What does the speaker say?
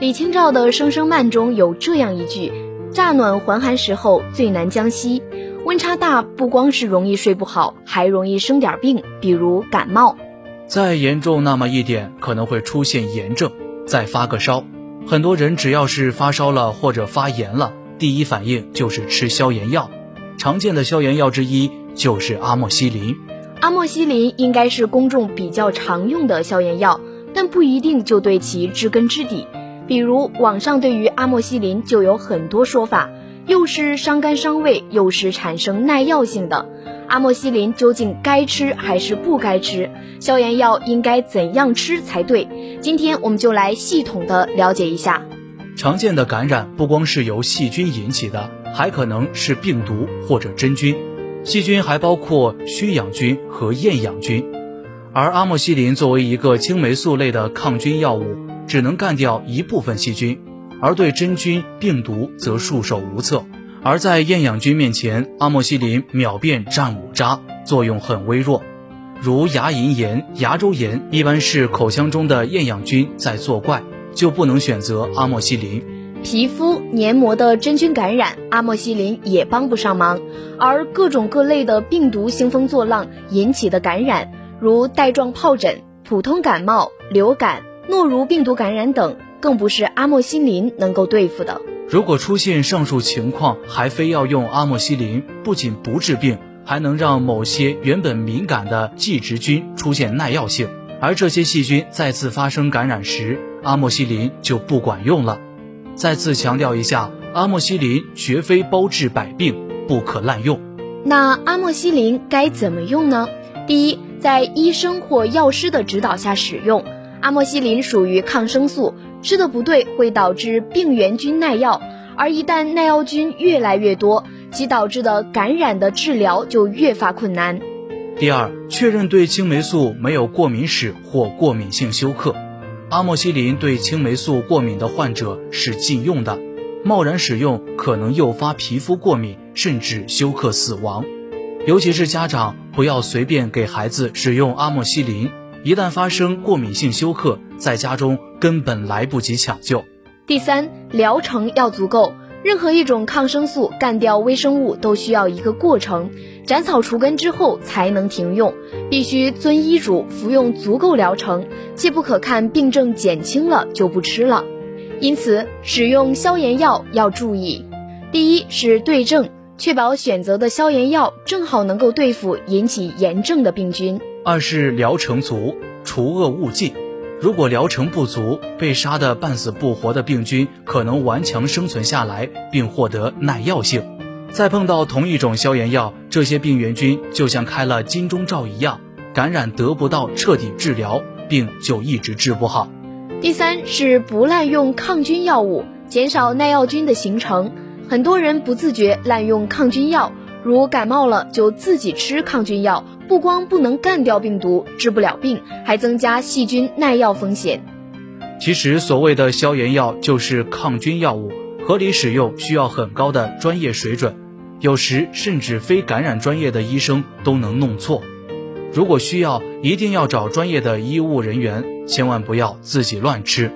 李清照的《声声慢》中有这样一句：“乍暖还寒时候最难将息。”温差大，不光是容易睡不好，还容易生点病，比如感冒。再严重那么一点，可能会出现炎症，再发个烧。很多人只要是发烧了或者发炎了，第一反应就是吃消炎药。常见的消炎药之一就是阿莫西林。阿莫西林应该是公众比较常用的消炎药，但不一定就对其知根知底。比如网上对于阿莫西林就有很多说法，又是伤肝伤胃，又是产生耐药性的。阿莫西林究竟该吃还是不该吃？消炎药应该怎样吃才对？今天我们就来系统的了解一下。常见的感染不光是由细菌引起的，还可能是病毒或者真菌。细菌还包括需氧菌和厌氧菌，而阿莫西林作为一个青霉素类的抗菌药物。只能干掉一部分细菌，而对真菌、病毒则束手无策。而在厌氧菌面前，阿莫西林秒变战五渣，作用很微弱。如牙龈炎、牙周炎，一般是口腔中的厌氧菌在作怪，就不能选择阿莫西林。皮肤黏膜的真菌感染，阿莫西林也帮不上忙。而各种各类的病毒兴风作浪引起的感染，如带状疱疹、普通感冒、流感。诺如病毒感染等，更不是阿莫西林能够对付的。如果出现上述情况，还非要用阿莫西林，不仅不治病，还能让某些原本敏感的寄殖菌出现耐药性，而这些细菌再次发生感染时，阿莫西林就不管用了。再次强调一下，阿莫西林绝非包治百病，不可滥用。那阿莫西林该怎么用呢？第一，在医生或药师的指导下使用。阿莫西林属于抗生素，吃的不对会导致病原菌耐药，而一旦耐药菌越来越多，其导致的感染的治疗就越发困难。第二，确认对青霉素没有过敏史或过敏性休克。阿莫西林对青霉素过敏的患者是禁用的，贸然使用可能诱发皮肤过敏，甚至休克死亡。尤其是家长不要随便给孩子使用阿莫西林。一旦发生过敏性休克，在家中根本来不及抢救。第三，疗程要足够。任何一种抗生素干掉微生物都需要一个过程，斩草除根之后才能停用，必须遵医嘱服用足够疗程，切不可看病症减轻了就不吃了。因此，使用消炎药要注意：第一是对症，确保选择的消炎药正好能够对付引起炎症的病菌。二是疗程足，除恶务尽。如果疗程不足，被杀得半死不活的病菌可能顽强生存下来，并获得耐药性。再碰到同一种消炎药，这些病原菌就像开了金钟罩一样，感染得不到彻底治疗，病就一直治不好。第三是不滥用抗菌药物，减少耐药菌的形成。很多人不自觉滥用抗菌药。如感冒了就自己吃抗菌药，不光不能干掉病毒，治不了病，还增加细菌耐药风险。其实所谓的消炎药就是抗菌药物，合理使用需要很高的专业水准，有时甚至非感染专业的医生都能弄错。如果需要，一定要找专业的医务人员，千万不要自己乱吃。